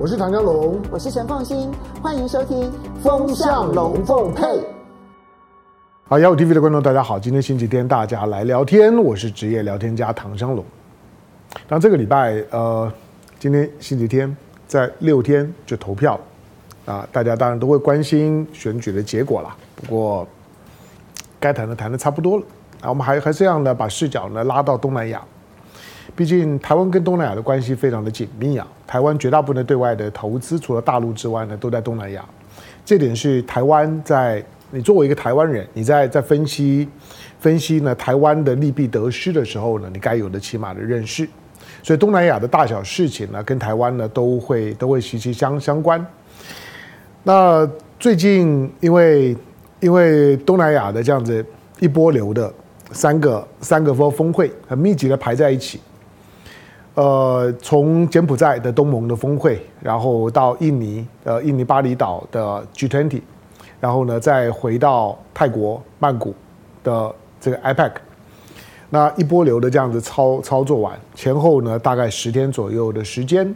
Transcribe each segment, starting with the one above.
我是唐江龙，我是陈凤新，欢迎收听《风向龙凤配》。好，雅虎 TV 的观众，大家好，今天星期天，大家来聊天，我是职业聊天家唐江龙。那这个礼拜，呃，今天星期天，在六天就投票啊，大家当然都会关心选举的结果了。不过，该谈的谈的差不多了啊，我们还还是这样呢，把视角呢拉到东南亚。毕竟台湾跟东南亚的关系非常的紧密啊，台湾绝大部分的对外的投资，除了大陆之外呢，都在东南亚。这点是台湾在你作为一个台湾人，你在在分析分析呢台湾的利弊得失的时候呢，你该有的起码的认识。所以东南亚的大小事情呢，跟台湾呢都会都会息息相相关。那最近因为因为东南亚的这样子一波流的三个三个峰峰会很密集的排在一起。呃，从柬埔寨的东盟的峰会，然后到印尼，呃，印尼巴厘岛的 G20，然后呢，再回到泰国曼谷的这个 IPEC，那一波流的这样子操操作完，前后呢大概十天左右的时间。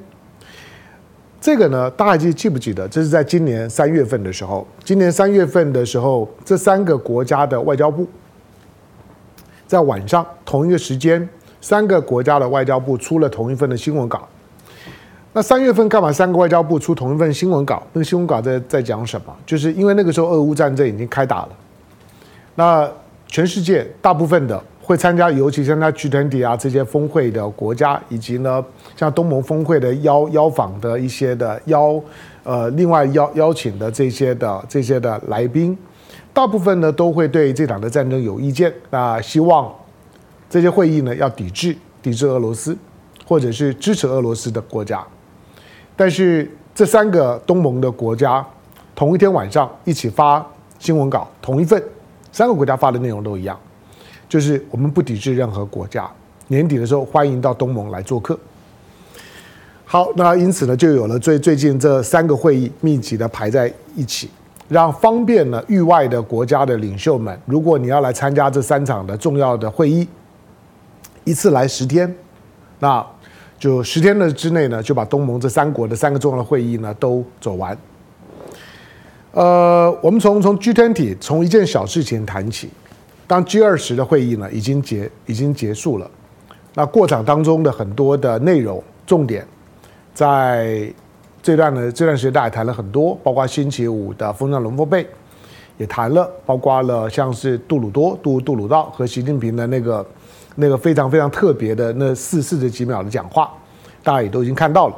这个呢，大家记记不记得？这是在今年三月份的时候，今年三月份的时候，这三个国家的外交部在晚上同一个时间。三个国家的外交部出了同一份的新闻稿。那三月份干嘛？三个外交部出同一份新闻稿？那新闻稿在在讲什么？就是因为那个时候俄乌战争已经开打了。那全世界大部分的会参加，尤其参加 G 团体啊这些峰会的国家，以及呢像东盟峰会的邀邀访的一些的邀呃另外邀邀请的这些的这些的来宾，大部分呢都会对这场的战争有意见。那希望。这些会议呢，要抵制抵制俄罗斯，或者是支持俄罗斯的国家。但是这三个东盟的国家同一天晚上一起发新闻稿，同一份，三个国家发的内容都一样，就是我们不抵制任何国家。年底的时候欢迎到东盟来做客。好，那因此呢，就有了最最近这三个会议密集的排在一起，让方便呢域外的国家的领袖们，如果你要来参加这三场的重要的会议。一次来十天，那就十天的之内呢，就把东盟这三国的三个重要的会议呢都走完。呃，我们从从 G20 从一件小事情谈起，当 G20 的会议呢已经结已经结束了，那过场当中的很多的内容重点，在这段呢这段时间大家谈了很多，包括星期五的风向龙凤配也谈了，包括了像是杜鲁多杜杜鲁道和习近平的那个。那个非常非常特别的那四四十几秒的讲话，大家也都已经看到了。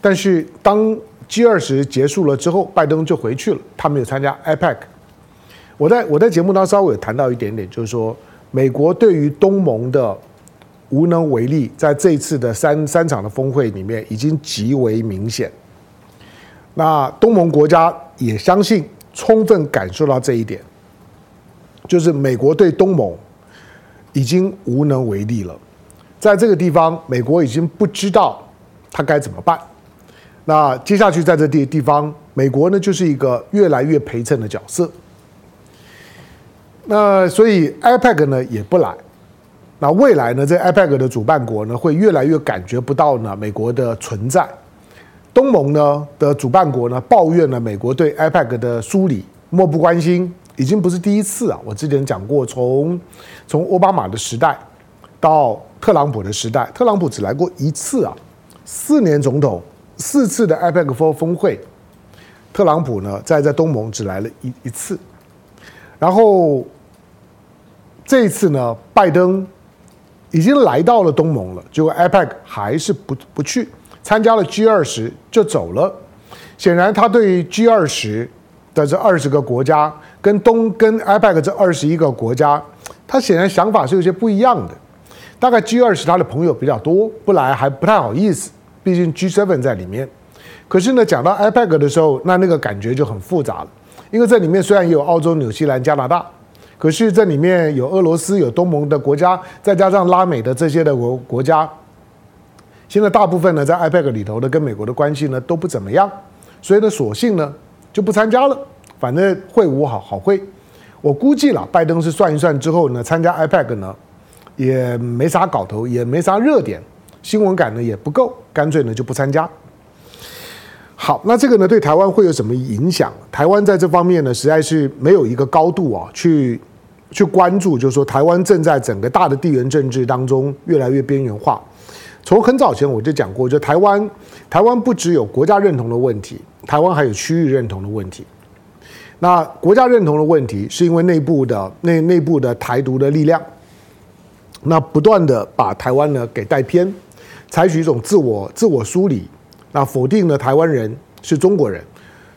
但是当 G 二十结束了之后，拜登就回去了，他没有参加 IPEC。我在我在节目当中稍微有谈到一点点，就是说美国对于东盟的无能为力，在这次的三三场的峰会里面已经极为明显。那东盟国家也相信，充分感受到这一点，就是美国对东盟。已经无能为力了，在这个地方，美国已经不知道他该怎么办。那接下去在这地地方，美国呢就是一个越来越陪衬的角色。那所以 IPEC 呢也不来。那未来呢，这 IPEC 的主办国呢会越来越感觉不到呢美国的存在。东盟呢的主办国呢抱怨了美国对 IPEC 的疏离、漠不关心。已经不是第一次啊！我之前讲过，从从奥巴马的时代到特朗普的时代，特朗普只来过一次啊，四年总统四次的 IPEC 峰会，特朗普呢在在东盟只来了一一次，然后这一次呢，拜登已经来到了东盟了，结果 IPEC 还是不不去参加了 G 二十就走了，显然他对于 G 二十的这二十个国家。跟东跟 IPEC 这二十一个国家，他显然想法是有些不一样的。大概 G 二十他的朋友比较多，不来还不太好意思，毕竟 G seven 在里面。可是呢，讲到 IPEC 的时候，那那个感觉就很复杂了。因为这里面虽然也有澳洲、纽西兰、加拿大，可是这里面有俄罗斯、有东盟的国家，再加上拉美的这些的国国家，现在大部分呢在 IPEC 里头的跟美国的关系呢都不怎么样，所以呢，索性呢就不参加了。反正会无好好会，我估计了，拜登是算一算之后呢，参加 IPEC 呢，也没啥搞头，也没啥热点，新闻感呢也不够，干脆呢就不参加。好，那这个呢，对台湾会有什么影响？台湾在这方面呢，实在是没有一个高度啊，去去关注，就是说台湾正在整个大的地缘政治当中越来越边缘化。从很早前我就讲过，就台湾，台湾不只有国家认同的问题，台湾还有区域认同的问题。那国家认同的问题，是因为内部的内内部的台独的力量，那不断的把台湾呢给带偏，采取一种自我自我梳理。那否定了台湾人是中国人，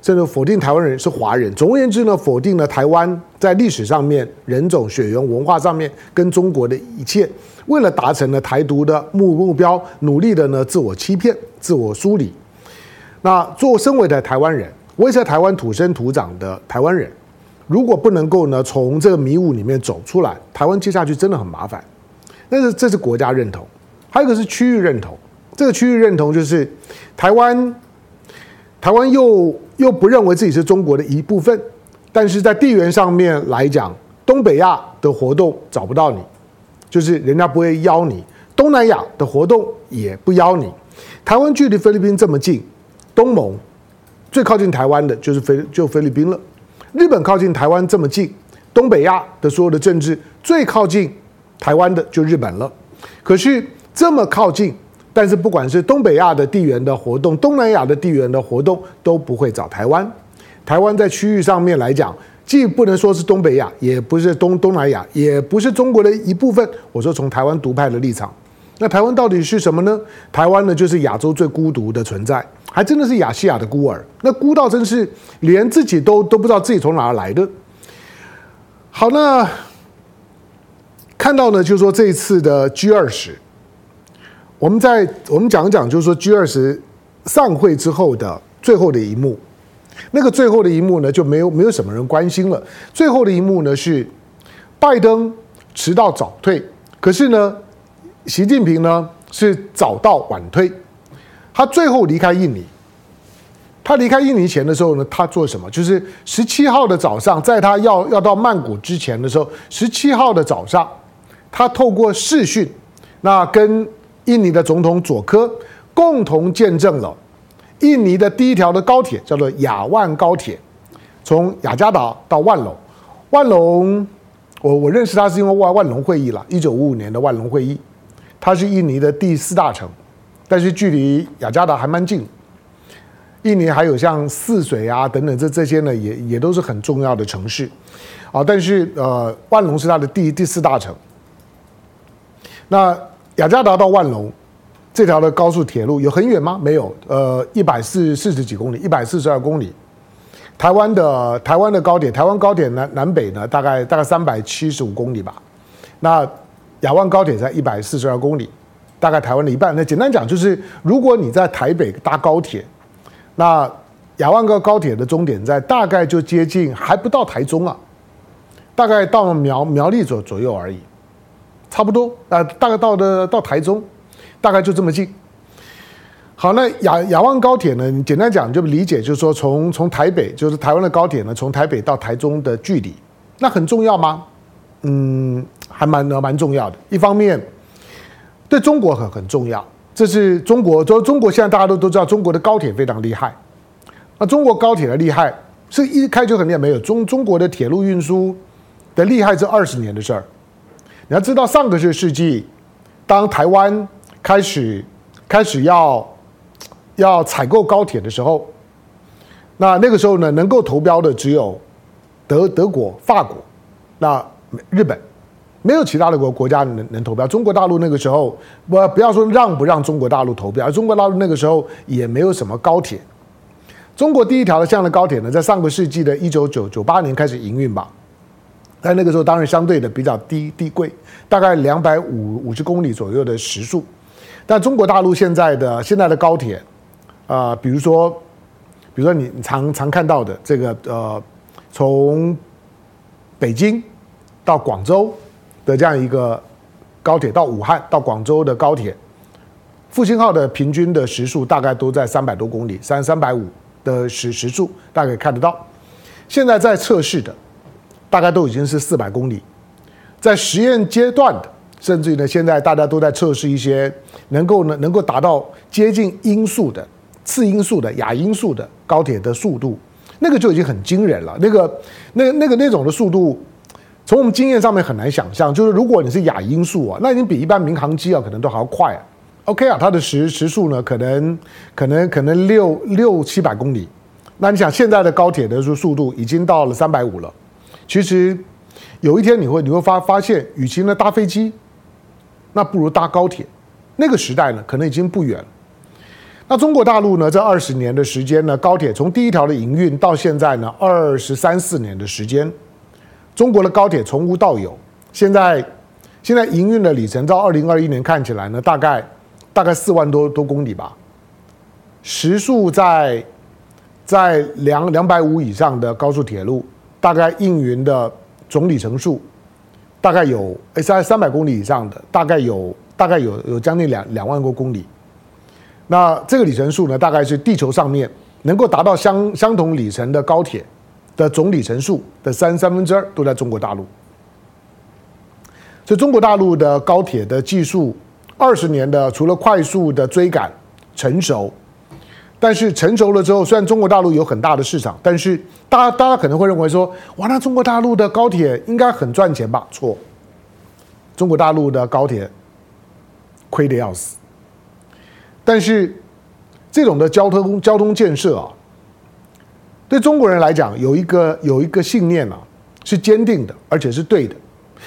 甚至否定台湾人是华人。总而言之呢，否定了台湾在历史上面、人种、血缘、文化上面跟中国的一切。为了达成了台独的目目标，努力的呢自我欺骗、自我梳理。那做身为的台湾人，我也是台湾土生土长的台湾人，如果不能够呢从这个迷雾里面走出来，台湾接下去真的很麻烦。但是这是国家认同，还有一个是区域认同。这个区域认同就是台湾，台湾又又不认为自己是中国的一部分，但是在地缘上面来讲，东北亚的活动找不到你，就是人家不会邀你；东南亚的活动也不邀你。台湾距离菲律宾这么近，东盟最靠近台湾的就是菲就菲律宾了。日本靠近台湾这么近，东北亚的所有的政治最靠近台湾的就日本了。可是这么靠近。但是不管是东北亚的地缘的活动，东南亚的地缘的活动都不会找台湾。台湾在区域上面来讲，既不能说是东北亚，也不是东东南亚，也不是中国的一部分。我说从台湾独派的立场，那台湾到底是什么呢？台湾呢，就是亚洲最孤独的存在，还真的是亚细亚的孤儿。那孤到真是连自己都都不知道自己从哪儿来的。好，那看到呢，就是说这一次的 G 二十。我们在我们讲讲，就是说 G 二十散会之后的最后的一幕，那个最后的一幕呢，就没有没有什么人关心了。最后的一幕呢是拜登迟到早退，可是呢，习近平呢是早到晚退。他最后离开印尼，他离开印尼前的时候呢，他做什么？就是十七号的早上，在他要要到曼谷之前的时候，十七号的早上，他透过视讯，那跟。印尼的总统佐科共同见证了印尼的第一条的高铁，叫做雅万高铁，从雅加达到万隆。万隆，我我认识他是因为万万隆会议了，一九五五年的万隆会议，它是印尼的第四大城，但是距离雅加达还蛮近。印尼还有像泗水啊等等这这些呢，也也都是很重要的城市啊。但是呃，万隆是它的第第四大城。那雅加达到万隆这条的高速铁路有很远吗？没有，呃，一百四四十几公里，一百四十二公里。台湾的台湾的高铁，台湾高铁南南北呢，大概大概三百七十五公里吧。那雅万高铁在一百四十二公里，大概台湾的一半。那简单讲就是，如果你在台北搭高铁，那雅万个高铁的终点站大概就接近还不到台中啊，大概到苗苗栗左左右而已。差不多啊，大概到的到台中，大概就这么近。好，那雅雅万高铁呢？你简单讲就理解，就是说从从台北，就是台湾的高铁呢，从台北到台中的距离，那很重要吗？嗯，还蛮蛮重要的。一方面，对中国很很重要，这是中国，就中国现在大家都都知道，中国的高铁非常厉害。那中国高铁的厉害是一开就很厉害，没有中中国的铁路运输的厉害是二十年的事儿。你要知道，上个世纪，当台湾开始开始要要采购高铁的时候，那那个时候呢，能够投标的只有德德国、法国，那日本没有其他的国国家能能投标。中国大陆那个时候，不不要说让不让中国大陆投标，而中国大陆那个时候也没有什么高铁。中国第一条的这样的高铁呢，在上个世纪的一九九九八年开始营运吧。在那个时候，当然相对的比较低低贵，大概两百五五十公里左右的时速。但中国大陆现在的现在的高铁，啊、比如说，比如说你常常看到的这个呃，从北京到广州的这样一个高铁，到武汉到广州的高铁，复兴号的平均的时速大概都在三百多公里，三三百五的时时速，大概看得到。现在在测试的。大概都已经是四百公里，在实验阶段的，甚至于呢，现在大家都在测试一些能够呢能够达到接近音速的次音速的亚音速的高铁的速度，那个就已经很惊人了。那个、那、那个那种的速度，从我们经验上面很难想象。就是如果你是亚音速啊，那已经比一般民航机啊可能都还要快啊。OK 啊，它的时时速呢，可能可能可能六六七百公里。那你想现在的高铁的速速度已经到了三百五了。其实有一天你会你会发发现，与其呢搭飞机，那不如搭高铁。那个时代呢，可能已经不远。那中国大陆呢，这二十年的时间呢，高铁从第一条的营运到现在呢，二十三四年的时间，中国的高铁从无到有。现在现在营运的里程到二零二一年看起来呢，大概大概四万多多公里吧，时速在。在两两百五以上的高速铁路，大概运营的总里程数，大概有诶在三百公里以上的，大概有大概有有将近两两万多公里。那这个里程数呢，大概是地球上面能够达到相相同里程的高铁的总里程数的三三分之二都在中国大陆。所以中国大陆的高铁的技术，二十年的除了快速的追赶成熟。但是成熟了之后，虽然中国大陆有很大的市场，但是大家大家可能会认为说，哇，那中国大陆的高铁应该很赚钱吧？错，中国大陆的高铁亏得要死。但是这种的交通交通建设啊，对中国人来讲，有一个有一个信念啊，是坚定的，而且是对的。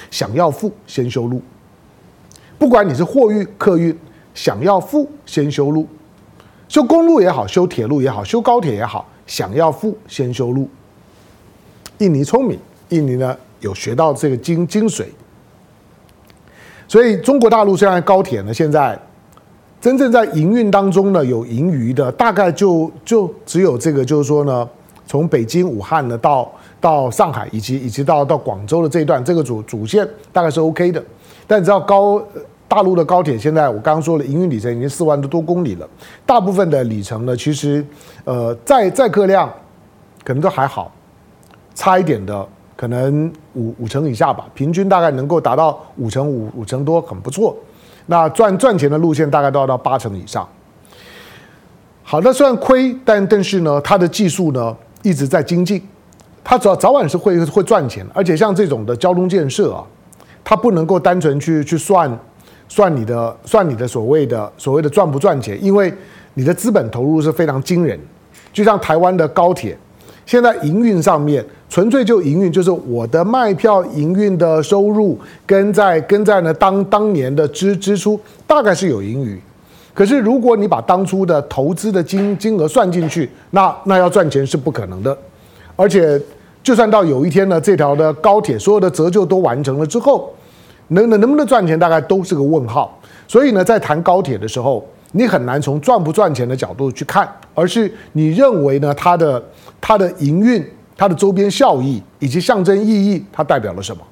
想要富，先修路。不管你是货运、客运，想要富，先修路。修公路也好，修铁路也好，修高铁也好，想要富先修路。印尼聪明，印尼呢有学到这个精精髓，所以中国大陆现在高铁呢，现在真正在营运当中呢有盈余的，大概就就只有这个，就是说呢，从北京、武汉呢到到上海，以及以及到到广州的这一段，这个主主线大概是 OK 的，但你知道高。大陆的高铁现在我刚刚说了，营运里程已经四万多公里了。大部分的里程呢，其实呃载载客量可能都还好，差一点的可能五五成以下吧，平均大概能够达到五成五五成多，很不错。那赚赚钱的路线大概都要到八成以上。好，那虽然亏，但但是呢，它的技术呢一直在精进，它早早晚是会会赚钱。而且像这种的交通建设啊，它不能够单纯去去算。算你的，算你的所谓的所谓的赚不赚钱，因为你的资本投入是非常惊人。就像台湾的高铁，现在营运上面纯粹就营运，就是我的卖票营运的收入跟在跟在呢当当年的支支出大概是有盈余。可是如果你把当初的投资的金金额算进去，那那要赚钱是不可能的。而且就算到有一天呢，这条的高铁所有的折旧都完成了之后。能能能不能赚钱，大概都是个问号。所以呢，在谈高铁的时候，你很难从赚不赚钱的角度去看，而是你认为呢，它的它的营运、它的周边效益以及象征意义，它代表了什么？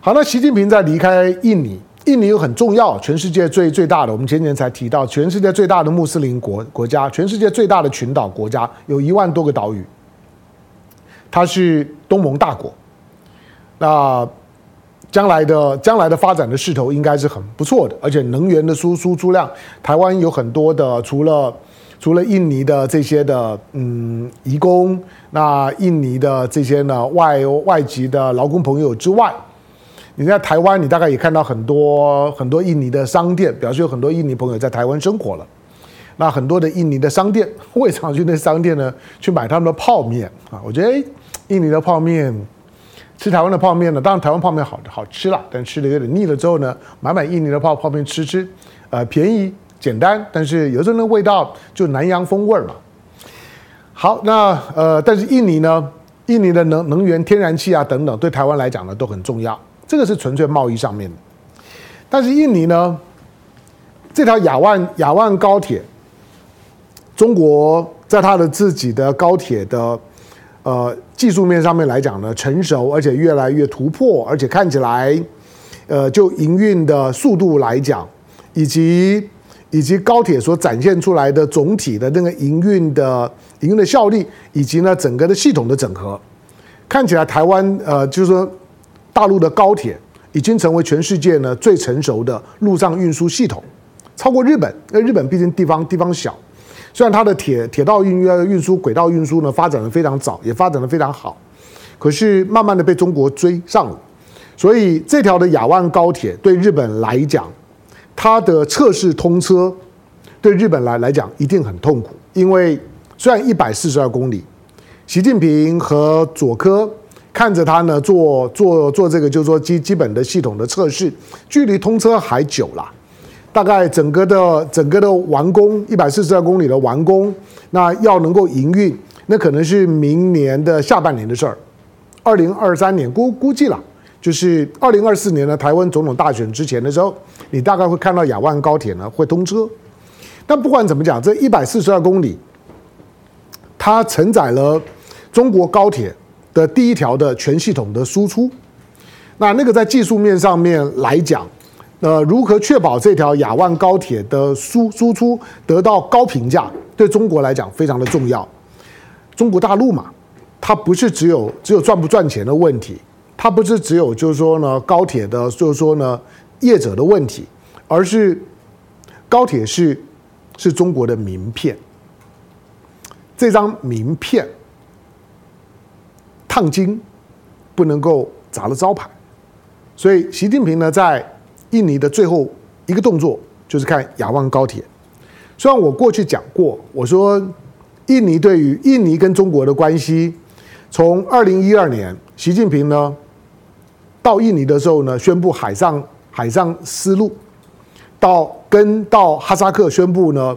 好，那习近平在离开印尼，印尼又很重要，全世界最最大的，我们前年才提到，全世界最大的穆斯林国国家，全世界最大的群岛国家，有一万多个岛屿，它是东盟大国，那。将来的将来的发展的势头应该是很不错的，而且能源的输输出量，台湾有很多的，除了除了印尼的这些的嗯移工，那印尼的这些呢外外籍的劳工朋友之外，你在台湾你大概也看到很多很多印尼的商店，表示有很多印尼朋友在台湾生活了。那很多的印尼的商店，我也常去那商店呢去买他们的泡面啊，我觉得诶印尼的泡面。吃台湾的泡面呢，当然台湾泡面好好吃了，但吃的有点腻了之后呢，买买印尼的泡泡面吃吃，呃，便宜简单，但是有时候那味道就南洋风味嘛。好，那呃，但是印尼呢，印尼的能能源、天然气啊等等，对台湾来讲呢都很重要，这个是纯粹贸易上面的。但是印尼呢，这条亚万亚万高铁，中国在它的自己的高铁的。呃，技术面上面来讲呢，成熟而且越来越突破，而且看起来，呃，就营运的速度来讲，以及以及高铁所展现出来的总体的那个营运的营运的效率，以及呢整个的系统的整合，看起来台湾呃，就是说大陆的高铁已经成为全世界呢最成熟的陆上运输系统，超过日本。那日本毕竟地方地方小。虽然它的铁铁道运运输、轨道运输呢发展的非常早，也发展的非常好，可是慢慢的被中国追上了。所以这条的亚万高铁对日本来讲，它的测试通车对日本来来讲一定很痛苦，因为虽然一百四十二公里，习近平和佐科看着它呢做做做这个就是说基基本的系统的测试，距离通车还久了，大概整个的整个的完工一百四十二公里的完工，那要能够营运，那可能是明年的下半年的事儿，二零二三年估估计了。就是二零二四年的台湾总统大选之前的时候，你大概会看到亚万高铁呢会通车。但不管怎么讲，这一百四十二公里，它承载了中国高铁的第一条的全系统的输出。那那个在技术面上面来讲，呃，如何确保这条亚万高铁的输输出得到高评价，对中国来讲非常的重要。中国大陆嘛，它不是只有只有赚不赚钱的问题。它不是只有就是说呢，高铁的，就是说呢，业者的问题，而是高铁是是中国的名片，这张名片烫金不能够砸了招牌，所以习近平呢，在印尼的最后一个动作就是看雅万高铁。虽然我过去讲过，我说印尼对于印尼跟中国的关系，从二零一二年习近平呢。到印尼的时候呢，宣布海上海上丝路，到跟到哈萨克宣布呢，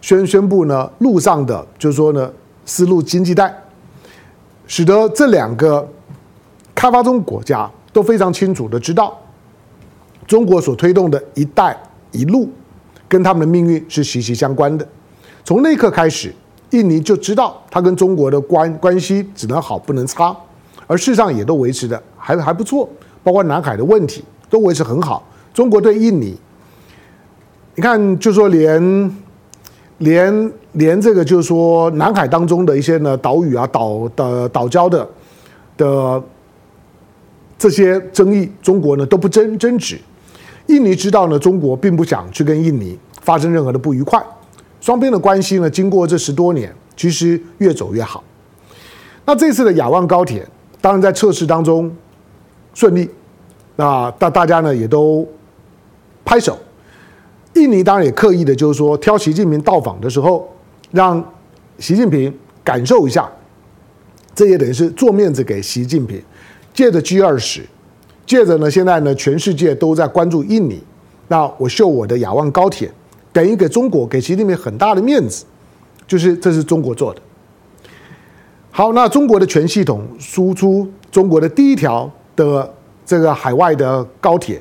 宣宣布呢陆上的就是说呢丝路经济带，使得这两个开发中国家都非常清楚的知道，中国所推动的一带一路跟他们的命运是息息相关的。从那一刻开始，印尼就知道他跟中国的关关系只能好不能差，而事实上也都维持的还还不错。包括南海的问题都维持很好。中国对印尼，你看，就说连连连这个，就是说南海当中的一些呢岛屿啊、岛的岛礁的的这些争议，中国呢都不争争执。印尼知道呢，中国并不想去跟印尼发生任何的不愉快。双边的关系呢，经过这十多年，其实越走越好。那这次的雅万高铁，当然在测试当中。顺利，那大大家呢也都拍手。印尼当然也刻意的，就是说挑习近平到访的时候，让习近平感受一下，这也等于是做面子给习近平。借着 G 二十，借着呢现在呢全世界都在关注印尼，那我秀我的亚万高铁，等于给中国给习近平很大的面子，就是这是中国做的。好，那中国的全系统输出，中国的第一条。的这个海外的高铁，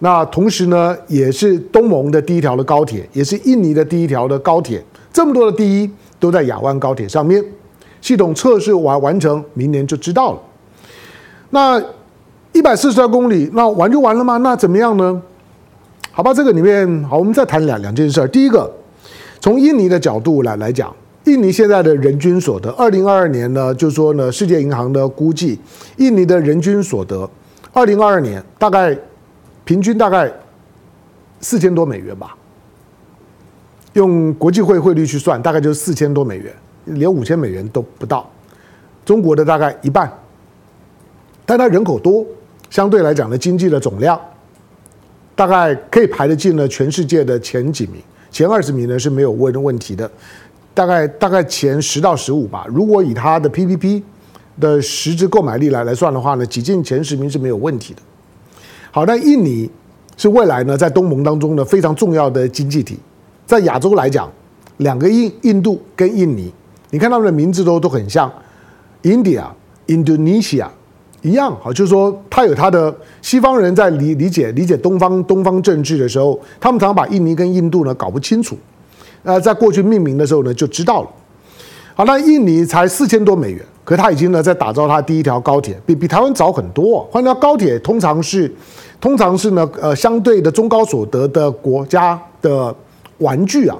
那同时呢，也是东盟的第一条的高铁，也是印尼的第一条的高铁。这么多的第一都在亚万高铁上面，系统测试完完成，明年就知道了。那一百四十二公里，那完就完了吗？那怎么样呢？好吧，这个里面好，我们再谈两两件事。第一个，从印尼的角度来来讲。印尼现在的人均所得，二零二二年呢，就是说呢，世界银行的估计，印尼的人均所得，二零二二年大概平均大概四千多美元吧，用国际汇汇率去算，大概就是四千多美元，连五千美元都不到，中国的大概一半，但它人口多，相对来讲的经济的总量，大概可以排得进了全世界的前几名，前二十名呢是没有问的问题的。大概大概前十到十五吧。如果以它的 PPP 的实质购买力来来算的话呢，挤进前十名是没有问题的。好，那印尼是未来呢在东盟当中呢非常重要的经济体。在亚洲来讲，两个印印度跟印尼，你看他们的名字都都很像，India、Indonesia 一样。好，就是说他有他的西方人在理理解理解东方东方政治的时候，他们常常把印尼跟印度呢搞不清楚。呃，在过去命名的时候呢，就知道了。好，那印尼才四千多美元，可是他已经呢在打造他第一条高铁，比比台湾早很多。换条高铁通常是，通常是呢，呃，相对的中高所得的国家的玩具啊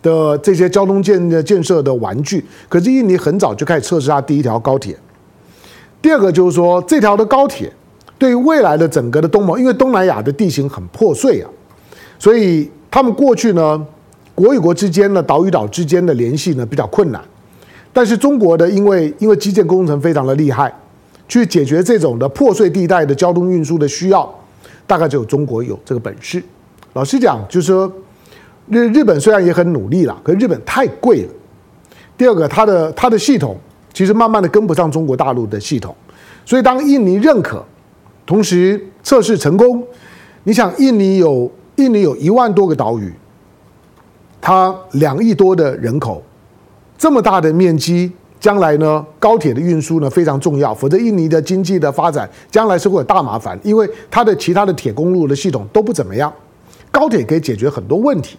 的这些交通建的建设的玩具。可是印尼很早就开始测试它第一条高铁。第二个就是说，这条的高铁对于未来的整个的东盟，因为东南亚的地形很破碎啊，所以他们过去呢。国与国之间呢，岛与岛之间的联系呢比较困难。但是中国的因为因为基建工程非常的厉害，去解决这种的破碎地带的交通运输的需要，大概只有中国有这个本事。老实讲，就是说日日本虽然也很努力了，可是日本太贵了。第二个，它的它的系统其实慢慢的跟不上中国大陆的系统，所以当印尼认可，同时测试成功，你想印尼有印尼有一万多个岛屿，它两亿多的人口。这么大的面积，将来呢，高铁的运输呢非常重要，否则印尼的经济的发展将来是会有大麻烦，因为它的其他的铁公路的系统都不怎么样，高铁可以解决很多问题，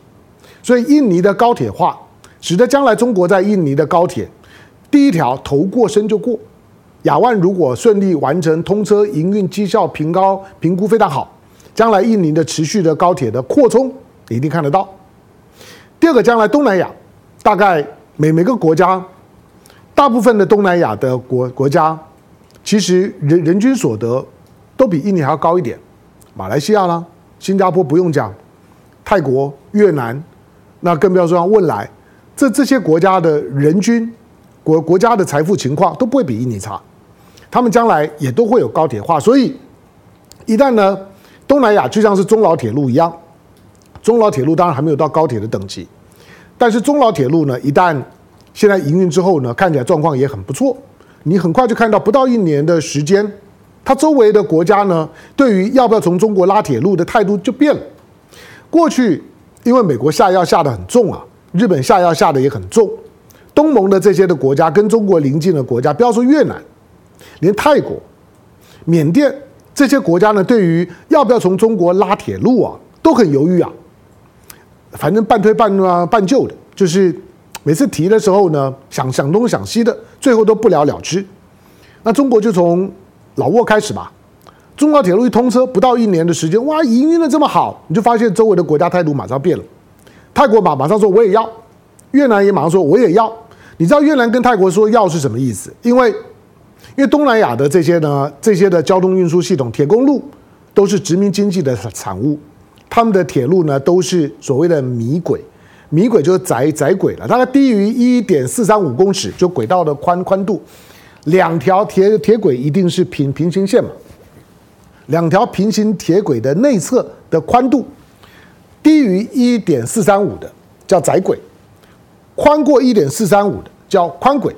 所以印尼的高铁化，使得将来中国在印尼的高铁第一条头过身就过，亚万如果顺利完成通车营运绩效评高评估非常好，将来印尼的持续的高铁的扩充一定看得到。第二个，将来东南亚大概。每每个国家，大部分的东南亚的国国家，其实人人均所得都比印尼还要高一点。马来西亚啦，新加坡不用讲，泰国、越南，那更不要说像汶莱，这这些国家的人均国国家的财富情况都不会比印尼差。他们将来也都会有高铁化，所以一旦呢，东南亚就像是中老铁路一样，中老铁路当然还没有到高铁的等级。但是中老铁路呢，一旦现在营运之后呢，看起来状况也很不错。你很快就看到，不到一年的时间，它周围的国家呢，对于要不要从中国拉铁路的态度就变了。过去因为美国下药下得很重啊，日本下药下得也很重，东盟的这些的国家跟中国邻近的国家，不要说越南，连泰国、缅甸这些国家呢，对于要不要从中国拉铁路啊，都很犹豫啊。反正半推半啊半就的，就是每次提的时候呢，想想东想西的，最后都不了了之。那中国就从老挝开始吧，中高铁路一通车，不到一年的时间，哇，营运的这么好，你就发现周围的国家态度马上变了。泰国马马上说我也要，越南也马上说我也要。你知道越南跟泰国说要是什么意思？因为因为东南亚的这些呢，这些的交通运输系统，铁公路都是殖民经济的产物。他们的铁路呢，都是所谓的米轨，米轨就是窄窄轨了，大概低于一点四三五公尺，就轨道的宽宽度，两条铁铁轨一定是平平行线嘛，两条平行铁轨的内侧的宽度低于一点四三五的叫窄轨，宽过一点四三五的叫宽轨，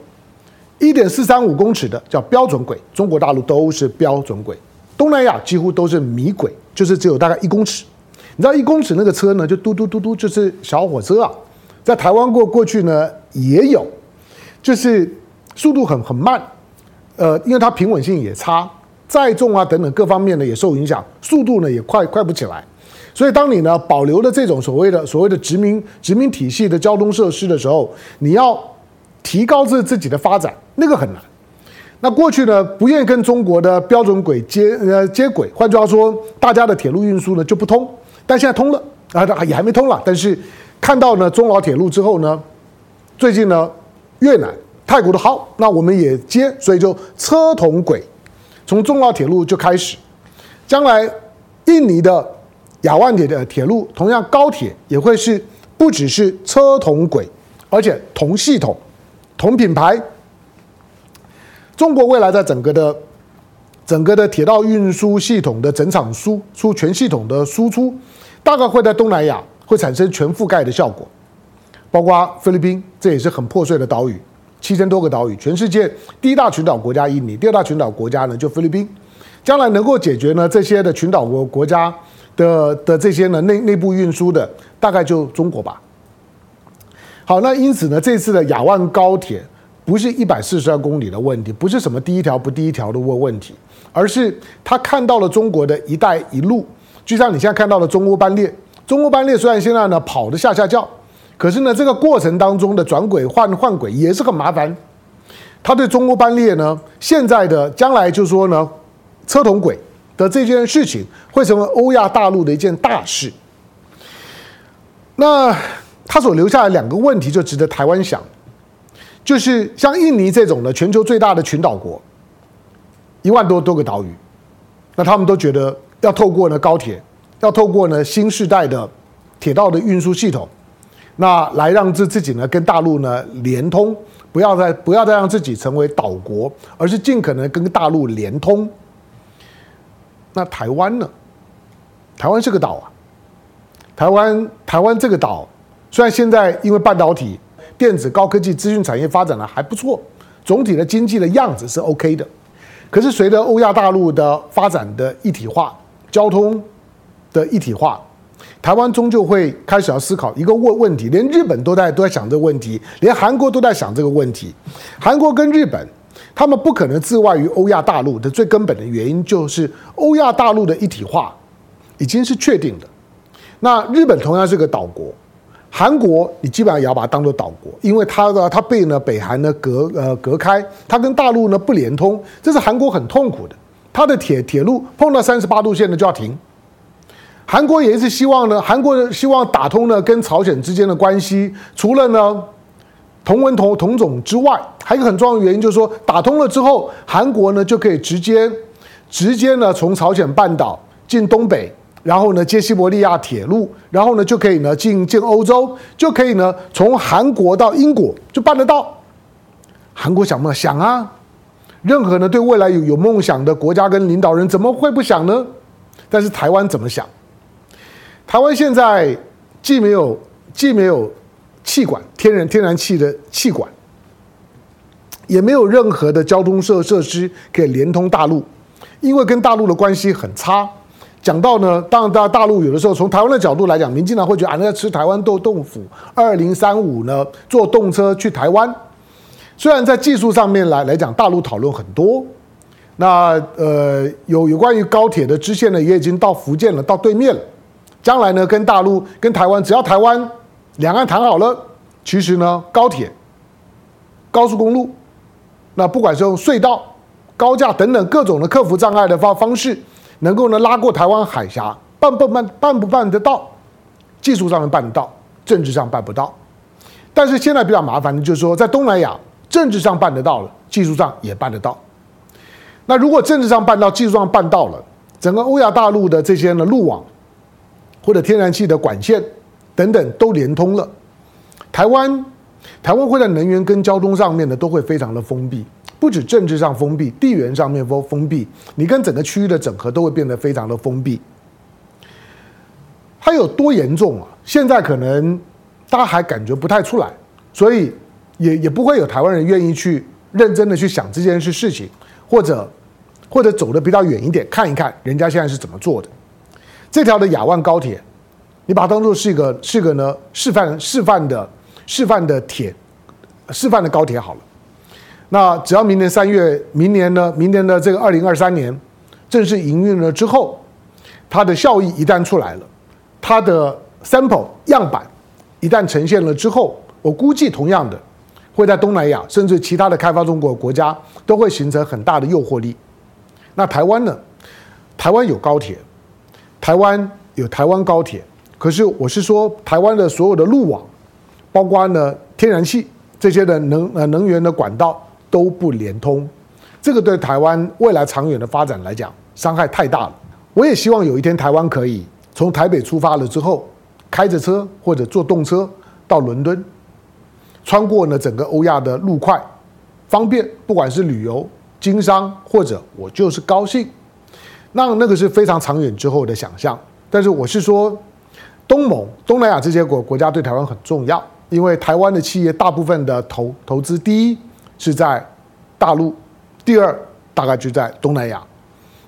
一点四三五公尺的叫标准轨，中国大陆都是标准轨，东南亚几乎都是米轨，就是只有大概一公尺。你知道一公尺那个车呢，就嘟嘟嘟嘟，就是小火车啊，在台湾过过去呢也有，就是速度很很慢，呃，因为它平稳性也差，载重啊等等各方面呢也受影响，速度呢也快快不起来。所以当你呢保留了这种所谓的所谓的殖民殖民体系的交通设施的时候，你要提高自自己的发展，那个很难。那过去呢不愿意跟中国的标准轨接呃接轨，换句话说，大家的铁路运输呢就不通。但现在通了啊，也还没通了。但是看到呢中老铁路之后呢，最近呢越南、泰国的好，那我们也接，所以就车同轨，从中老铁路就开始。将来印尼的亚万铁的铁路，同样高铁也会是不只是车同轨，而且同系统、同品牌。中国未来在整个的。整个的铁道运输系统的整场输出全系统的输出，大概会在东南亚会产生全覆盖的效果，包括菲律宾，这也是很破碎的岛屿，七千多个岛屿，全世界第一大群岛国家印尼，第二大群岛国家呢就菲律宾，将来能够解决呢这些的群岛国国家的的这些呢内内部运输的，大概就中国吧。好，那因此呢，这次的亚万高铁不是一百四十二公里的问题，不是什么第一条不第一条的问问题。而是他看到了中国的一带一路，就像你现在看到的中欧班列。中欧班列虽然现在呢跑得下下叫，可是呢这个过程当中的转轨换换轨也是很麻烦。他对中欧班列呢现在的将来就说呢车同轨的这件事情会成为欧亚大陆的一件大事。那他所留下的两个问题就值得台湾想，就是像印尼这种的全球最大的群岛国。一万多多个岛屿，那他们都觉得要透过呢高铁，要透过呢新世代的铁道的运输系统，那来让自自己呢跟大陆呢连通，不要再不要再让自己成为岛国，而是尽可能跟大陆连通。那台湾呢？台湾是个岛啊，台湾台湾这个岛，虽然现在因为半导体、电子、高科技、资讯产业发展的还不错，总体的经济的样子是 OK 的，可是随着欧亚大陆的发展的一体化、交通的一体化。台湾终究会开始要思考一个问问题，连日本都在都在想这个问题，连韩国都在想这个问题。韩国跟日本，他们不可能自外于欧亚大陆的最根本的原因，就是欧亚大陆的一体化已经是确定的。那日本同样是个岛国，韩国你基本上也要把它当做岛国，因为它的它被呢北韩呢隔呃隔开，它跟大陆呢不连通，这是韩国很痛苦的。它的铁铁路碰到三十八度线呢就要停。韩国也是希望呢，韩国希望打通呢跟朝鲜之间的关系，除了呢同文同同种之外，还有一个很重要的原因就是说，打通了之后，韩国呢就可以直接直接呢从朝鲜半岛进东北，然后呢接西伯利亚铁路，然后呢就可以呢进进欧洲，就可以呢从韩国到英国就办得到。韩国想不想啊？任何呢对未来有有梦想的国家跟领导人怎么会不想呢？但是台湾怎么想？台湾现在既没有既没有气管，天然天然气的气管，也没有任何的交通设设施可以连通大陆，因为跟大陆的关系很差。讲到呢，当然大大陆有的时候从台湾的角度来讲，民进党会觉得啊，那在吃台湾豆豆腐。二零三五呢，坐动车去台湾，虽然在技术上面来来讲，大陆讨论很多。那呃，有有关于高铁的支线呢，也已经到福建了，到对面了。将来呢，跟大陆、跟台湾，只要台湾两岸谈好了，其实呢，高铁、高速公路，那不管是用隧道、高架等等各种的克服障碍的方方式，能够呢拉过台湾海峡，办不办办不办得到？技术上面办得到，政治上办不到。但是现在比较麻烦的就是说，在东南亚，政治上办得到了，技术上也办得到。那如果政治上办到，技术上办到了，整个欧亚大陆的这些呢路网。或者天然气的管线等等都连通了，台湾台湾会在能源跟交通上面呢都会非常的封闭，不止政治上封闭，地缘上面封封闭，你跟整个区域的整合都会变得非常的封闭。它有多严重啊？现在可能大家还感觉不太出来，所以也也不会有台湾人愿意去认真的去想这件事事情，或者或者走的比较远一点看一看人家现在是怎么做的。这条的亚万高铁，你把它当做是一个是一个呢示范示范的示范的铁示范的高铁好了。那只要明年三月，明年呢，明年的这个二零二三年正式营运了之后，它的效益一旦出来了，它的 sample 样板一旦呈现了之后，我估计同样的会在东南亚甚至其他的开发中国国家都会形成很大的诱惑力。那台湾呢？台湾有高铁。台湾有台湾高铁，可是我是说，台湾的所有的路网，包括呢天然气这些的能呃能源的管道都不连通，这个对台湾未来长远的发展来讲伤害太大了。我也希望有一天台湾可以从台北出发了之后，开着车或者坐动车到伦敦，穿过呢整个欧亚的路块，方便不管是旅游、经商或者我就是高兴。那那个是非常长远之后的想象，但是我是说，东盟、东南亚这些国国家对台湾很重要，因为台湾的企业大部分的投投资，第一是在大陆，第二大概就在东南亚。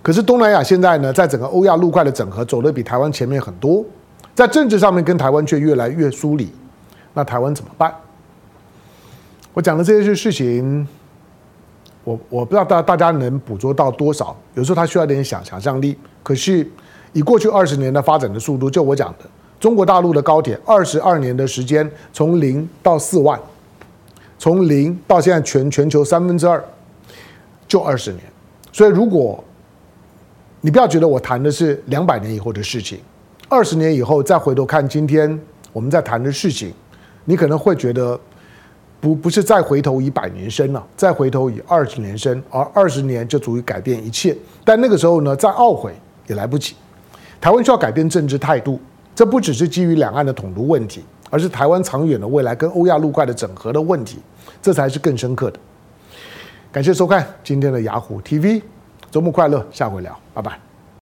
可是东南亚现在呢，在整个欧亚陆块的整合走得比台湾前面很多，在政治上面跟台湾却越来越疏离，那台湾怎么办？我讲的这些事情。我我不知道大大家能捕捉到多少，有时候他需要点想想象力。可是以过去二十年的发展的速度，就我讲的，中国大陆的高铁二十二年的时间，从零到四万，从零到现在全全球三分之二，就二十年。所以如果你不要觉得我谈的是两百年以后的事情，二十年以后再回头看今天我们在谈的事情，你可能会觉得。不不是再回头以百年生了，再回头以二十年生，而二十年就足以改变一切。但那个时候呢，再懊悔也来不及。台湾需要改变政治态度，这不只是基于两岸的统独问题，而是台湾长远的未来跟欧亚陆块的整合的问题，这才是更深刻的。感谢收看今天的雅虎 TV，周末快乐，下回聊，拜拜。